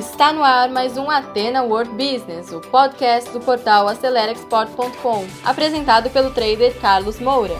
Está no ar mais um Atena World Business, o podcast do portal AceleraExport.com, apresentado pelo trader Carlos Moura.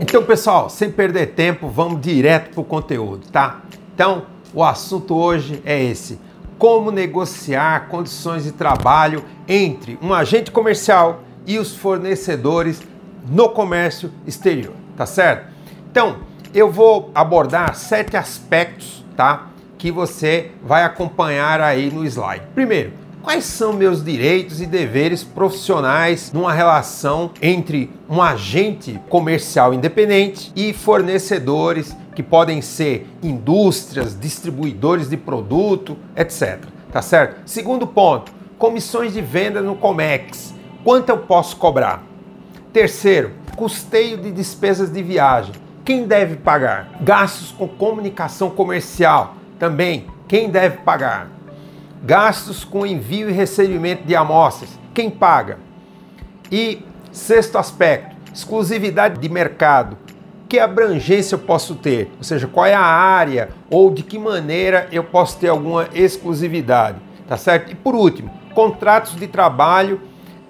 Então, pessoal, sem perder tempo, vamos direto para o conteúdo, tá? Então, o assunto hoje é esse: como negociar condições de trabalho entre um agente comercial e os fornecedores no comércio exterior, tá certo? Então, eu vou abordar sete aspectos, tá? Que você vai acompanhar aí no slide. Primeiro, Quais são meus direitos e deveres profissionais numa relação entre um agente comercial independente e fornecedores que podem ser indústrias, distribuidores de produto, etc. Tá certo? Segundo ponto, comissões de venda no Comex. Quanto eu posso cobrar? Terceiro, custeio de despesas de viagem. Quem deve pagar? Gastos com comunicação comercial. Também, quem deve pagar? gastos com envio e recebimento de amostras. Quem paga? E sexto aspecto, exclusividade de mercado. Que abrangência eu posso ter? Ou seja, qual é a área ou de que maneira eu posso ter alguma exclusividade, tá certo? E por último, contratos de trabalho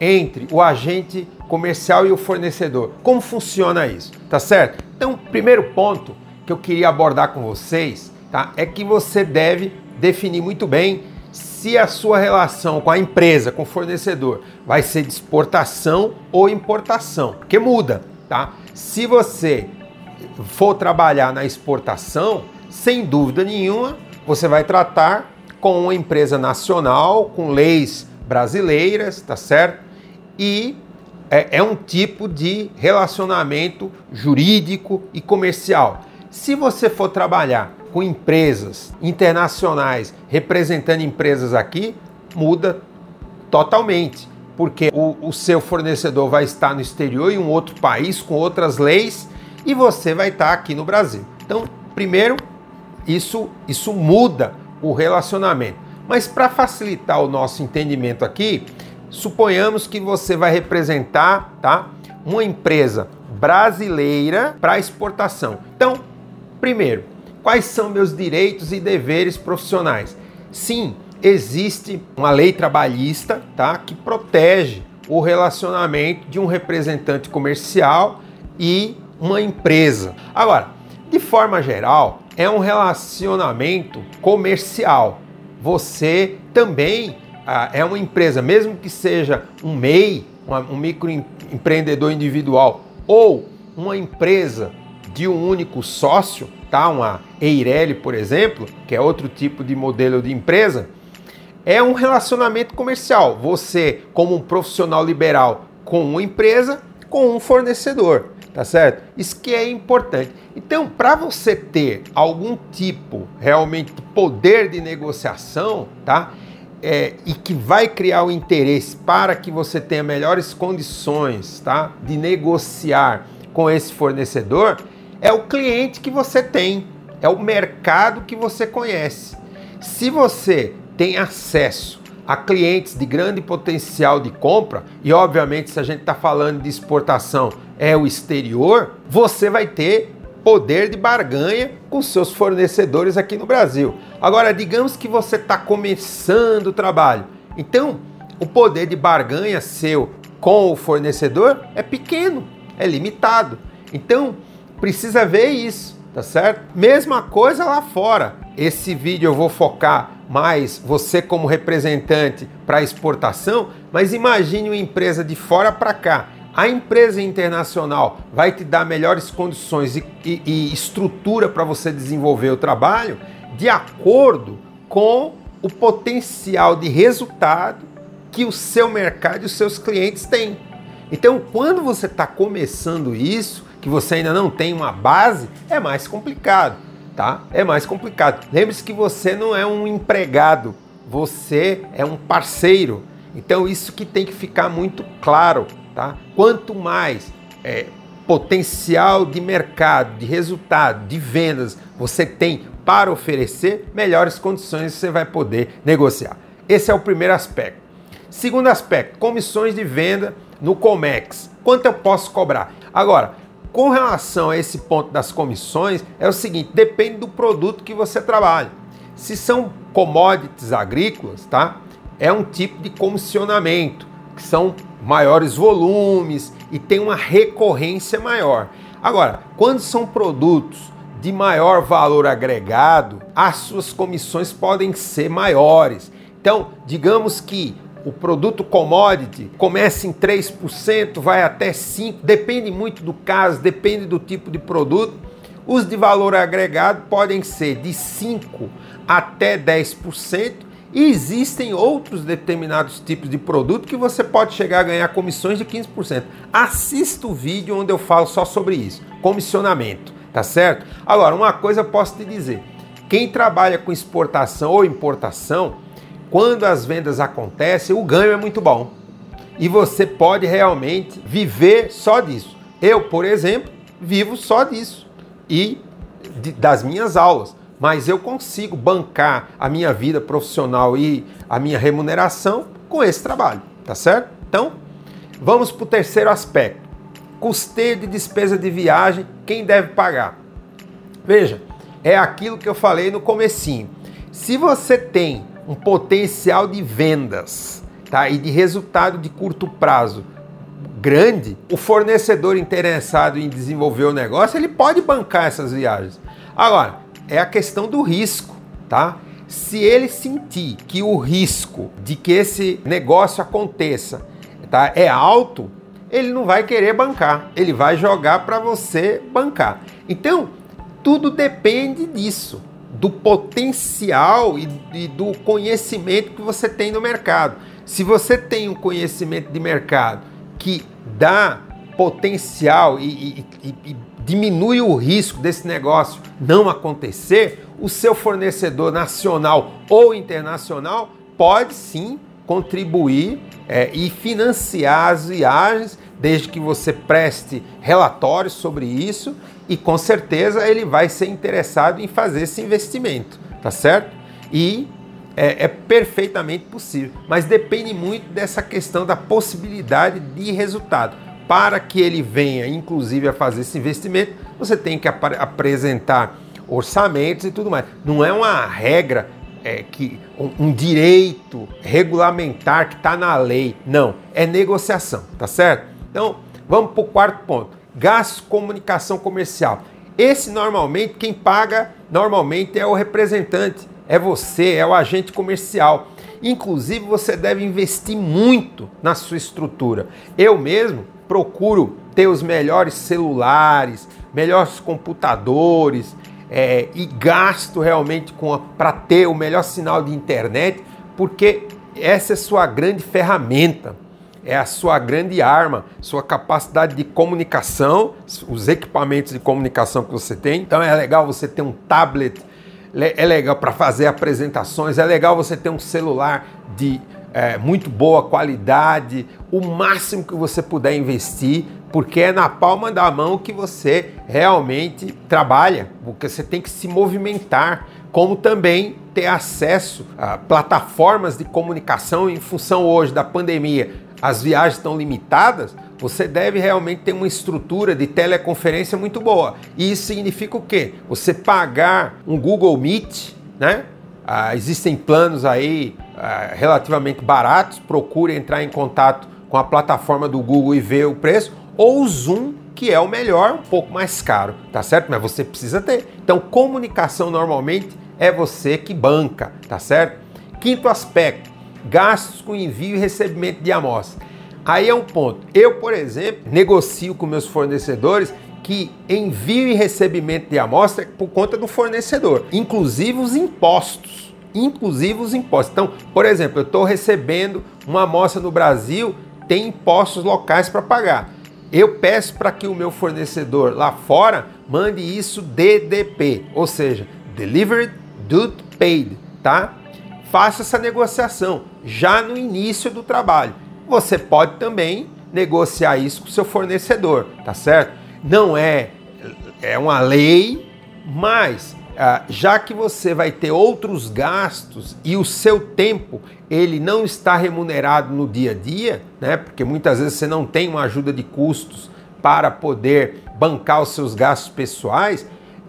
entre o agente comercial e o fornecedor. Como funciona isso? Tá certo? Então, primeiro ponto que eu queria abordar com vocês, tá? É que você deve definir muito bem se a sua relação com a empresa, com o fornecedor, vai ser de exportação ou importação, porque muda, tá? Se você for trabalhar na exportação, sem dúvida nenhuma, você vai tratar com uma empresa nacional, com leis brasileiras, tá certo? E é, é um tipo de relacionamento jurídico e comercial. Se você for trabalhar com empresas internacionais representando empresas aqui, muda totalmente, porque o, o, seu fornecedor vai estar no exterior em um outro país com outras leis e você vai estar aqui no Brasil. Então, primeiro, isso, isso muda o relacionamento. Mas para facilitar o nosso entendimento aqui, suponhamos que você vai representar tá, uma empresa brasileira para exportação. Então, primeiro, Quais são meus direitos e deveres profissionais? Sim, existe uma lei trabalhista, tá, que protege o relacionamento de um representante comercial e uma empresa. Agora, de forma geral, é um relacionamento comercial. Você também é uma empresa, mesmo que seja um MEI, um microempreendedor individual ou uma empresa de um único sócio, tá? Uma Eireli, por exemplo, que é outro tipo de modelo de empresa, é um relacionamento comercial. Você, como um profissional liberal com uma empresa, com um fornecedor, tá certo? Isso que é importante. Então, para você ter algum tipo realmente de poder de negociação, tá? É, e que vai criar o interesse para que você tenha melhores condições, tá? De negociar com esse fornecedor, é o cliente que você tem, é o mercado que você conhece. Se você tem acesso a clientes de grande potencial de compra, e obviamente se a gente está falando de exportação é o exterior, você vai ter poder de barganha com seus fornecedores aqui no Brasil. Agora, digamos que você está começando o trabalho, então o poder de barganha seu com o fornecedor é pequeno, é limitado. Então, precisa ver isso, tá certo? Mesma coisa lá fora. Esse vídeo eu vou focar mais você como representante para exportação, mas imagine uma empresa de fora para cá. A empresa internacional vai te dar melhores condições e, e, e estrutura para você desenvolver o trabalho de acordo com o potencial de resultado que o seu mercado e os seus clientes têm. Então, quando você está começando isso, que você ainda não tem uma base, é mais complicado, tá? É mais complicado. Lembre-se que você não é um empregado, você é um parceiro. Então isso que tem que ficar muito claro, tá? Quanto mais é, potencial de mercado, de resultado, de vendas você tem para oferecer, melhores condições você vai poder negociar. Esse é o primeiro aspecto. Segundo aspecto, comissões de venda no Comex. Quanto eu posso cobrar? Agora, Com relação a esse ponto das comissões, é o seguinte: depende do produto que você trabalha. Se são commodities agrícolas, tá? É um tipo de comissionamento, que são maiores volumes e tem uma recorrência maior. Agora, quando são produtos de maior valor agregado, as suas comissões podem ser maiores. Então, digamos que o produto commodity começa em 3%, vai até 5%, depende muito do caso, depende do tipo de produto. Os de valor agregado podem ser de 5% até 10%, existem outros determinados tipos de produto que você pode chegar a ganhar comissões de 15%. Assista o vídeo onde eu falo só sobre isso, comissionamento, tá certo? Agora, uma coisa eu posso te dizer, quem trabalha com exportação ou importação, quando as vendas acontecem, o ganho é muito bom. E você pode realmente viver só disso. Eu, por exemplo, vivo só disso e de, das minhas aulas. Mas eu consigo bancar a minha vida profissional e a minha remuneração com esse trabalho, tá certo? Então, vamos para o terceiro aspecto. Custeio de despesa de viagem, quem deve pagar? Veja, é aquilo que eu falei no comecinho. Se você tem um potencial de vendas tá? e de resultado de curto prazo grande, o fornecedor interessado em desenvolver o negócio, ele pode bancar essas viagens. Agora, é a questão do risco, tá? Se ele sentir que o risco de que esse negócio aconteça tá, é alto, ele não vai querer bancar, ele vai jogar para você bancar. Então, tudo depende disso do potencial e, e, do conhecimento que você tem no mercado. Se você tem um conhecimento de mercado que dá potencial e, e, e diminui o risco desse negócio não acontecer, o seu fornecedor nacional ou internacional pode sim contribuir é, e financiar as viagens, desde que você preste relatórios sobre isso e com certeza ele vai ser interessado em fazer esse investimento, tá certo? E é, é, perfeitamente possível, mas depende muito dessa questão da possibilidade de resultado. Para que ele venha, inclusive, a fazer esse investimento, você tem que ap apresentar orçamentos e tudo mais. Não é uma regra é, que um, um direito regulamentar que está na lei. Não, é negociação, tá certo? Então, vamos para o quarto ponto gastos comunicação comercial. Esse normalmente quem paga normalmente é o representante, é você, é o agente comercial. Inclusive você deve investir muito na sua estrutura. Eu mesmo procuro ter os melhores celulares, melhores computadores é, e gasto realmente para ter o melhor sinal de internet, porque essa é sua grande ferramenta é a sua grande arma, sua capacidade de comunicação, os equipamentos de comunicação que você tem. Então é legal você ter um tablet, é legal para fazer apresentações, é legal você ter um celular de é, muito boa qualidade, o máximo que você puder investir, porque é na palma da mão que você realmente trabalha, porque você tem que se movimentar, como também ter acesso a plataformas de comunicação em função hoje da pandemia as viagens estão limitadas, você deve realmente ter uma estrutura de teleconferência muito boa. E isso significa o quê? Você pagar um Google Meet, né? Ah, existem planos aí ah, relativamente baratos, procure entrar em contato com a plataforma do Google e ver o preço, ou o Zoom, que é o melhor, um pouco mais caro, tá certo? Mas você precisa ter. Então, comunicação normalmente é você que banca, tá certo? Quinto aspecto, gastos com envio e recebimento de amostra. Aí é um ponto. Eu, por exemplo, negocio com meus fornecedores que envio e recebimento de amostra por conta do fornecedor, inclusive os impostos. Inclusive os impostos. Então, por exemplo, eu estou recebendo uma amostra no Brasil, tem impostos locais para pagar. Eu peço para que o meu fornecedor lá fora mande isso DDP, ou seja, Delivered Duty Paid, tá? faça essa negociação já no início do trabalho. Você pode também negociar isso com o seu fornecedor, tá certo? Não é, é uma lei, mas já que você vai ter outros gastos e o seu tempo ele não está remunerado no dia a dia, né? Porque muitas vezes você não tem uma ajuda de custos para poder bancar os seus gastos pessoais,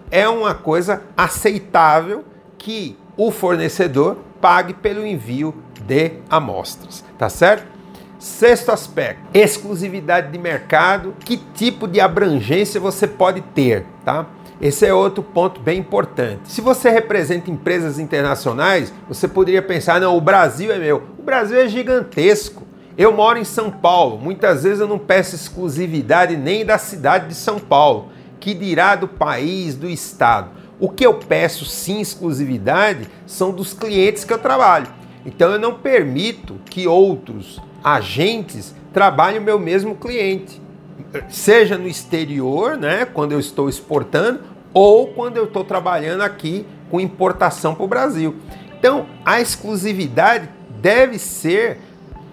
é uma coisa aceitável que o fornecedor pague pelo envio de amostras, tá certo? Sexto aspecto, exclusividade de mercado, que tipo de abrangência você pode ter, tá? Esse é outro ponto bem importante. Se você representa empresas internacionais, você poderia pensar: não, o Brasil é meu. O Brasil é gigantesco. Eu moro em São Paulo, muitas vezes eu não peço exclusividade nem da cidade de São Paulo, que dirá do país, do estado. O que eu peço sim exclusividade são dos clientes que eu trabalho. Então eu não permito que outros agentes trabalhem o meu mesmo cliente, seja no exterior, né, quando eu estou exportando, ou quando eu estou trabalhando aqui com importação para o Brasil. Então, a exclusividade deve ser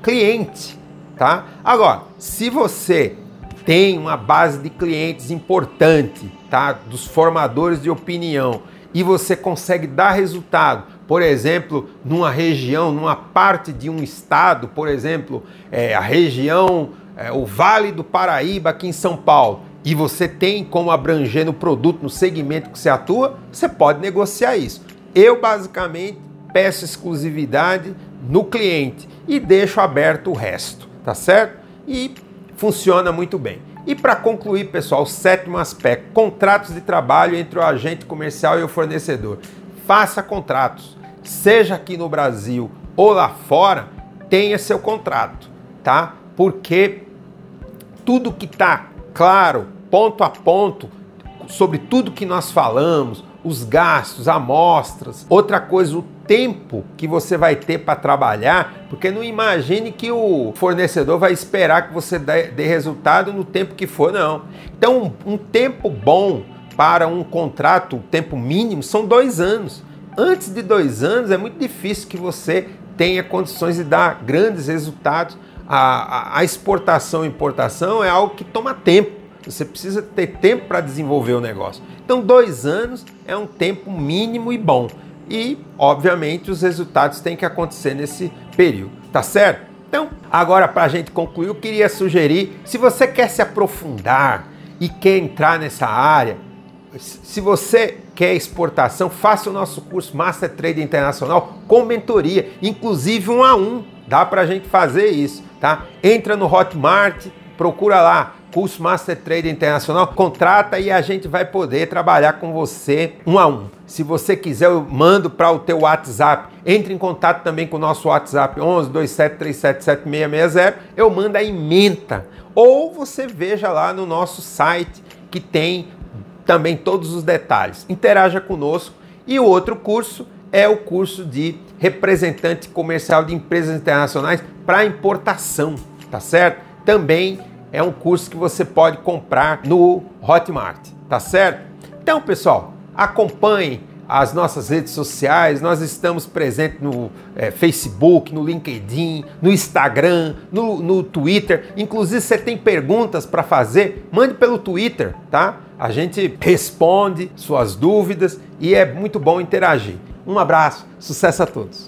cliente, tá? Agora, se você tem uma base de clientes importante, tá? Dos formadores de opinião e você consegue dar resultado, por exemplo, numa região, numa parte de um estado, por exemplo, é, a região, é, o Vale do Paraíba aqui em São Paulo, e você tem como abranger no produto, no segmento que você atua, você pode negociar isso. Eu basicamente peço exclusividade no cliente e deixo aberto o resto, tá certo? E funciona muito bem. E para concluir, pessoal, o sétimo aspecto: contratos de trabalho entre o agente comercial e o fornecedor. Faça contratos, seja aqui no Brasil ou lá fora, tenha seu contrato, tá? Porque tudo que está claro, ponto a ponto sobre tudo que nós falamos, os gastos, amostras. Outra coisa, o tempo que você vai ter para trabalhar, porque não imagine que o fornecedor vai esperar que você dê, dê resultado no tempo que for, não. Então, um, um tempo bom para um contrato, um tempo mínimo, são dois anos. Antes de dois anos, é muito difícil que você tenha condições de dar grandes resultados. A, a, a exportação e importação é algo que toma tempo. Você precisa ter tempo para desenvolver o negócio. Então, dois anos é um tempo mínimo e bom. E, obviamente, os resultados têm que acontecer nesse período, tá certo? Então, agora para a gente concluir, eu queria sugerir: se você quer se aprofundar e quer entrar nessa área, se você quer exportação, faça o nosso curso Master Trader Internacional com mentoria, inclusive um a um. Dá para a gente fazer isso, tá? Entra no Hotmart, procura lá curso Master Trader Internacional, contrata e a gente vai poder trabalhar com você um a um. Se você quiser, eu mando para o teu WhatsApp. Entre em contato também com o nosso WhatsApp 11 27377660. Eu mando a ementa. Ou você veja lá no nosso site que tem também todos os detalhes. Interaja conosco. E o outro curso é o curso de representante comercial de empresas internacionais para importação, tá certo? Também é um curso que você pode comprar no Hotmart, tá certo? Então, pessoal, acompanhe as nossas redes sociais, nós estamos presentes no é, Facebook, no LinkedIn, no Instagram, no, no Twitter. Inclusive, você tem perguntas para fazer, mande pelo Twitter, tá? A gente responde suas dúvidas e é muito bom interagir. Um abraço, sucesso a todos!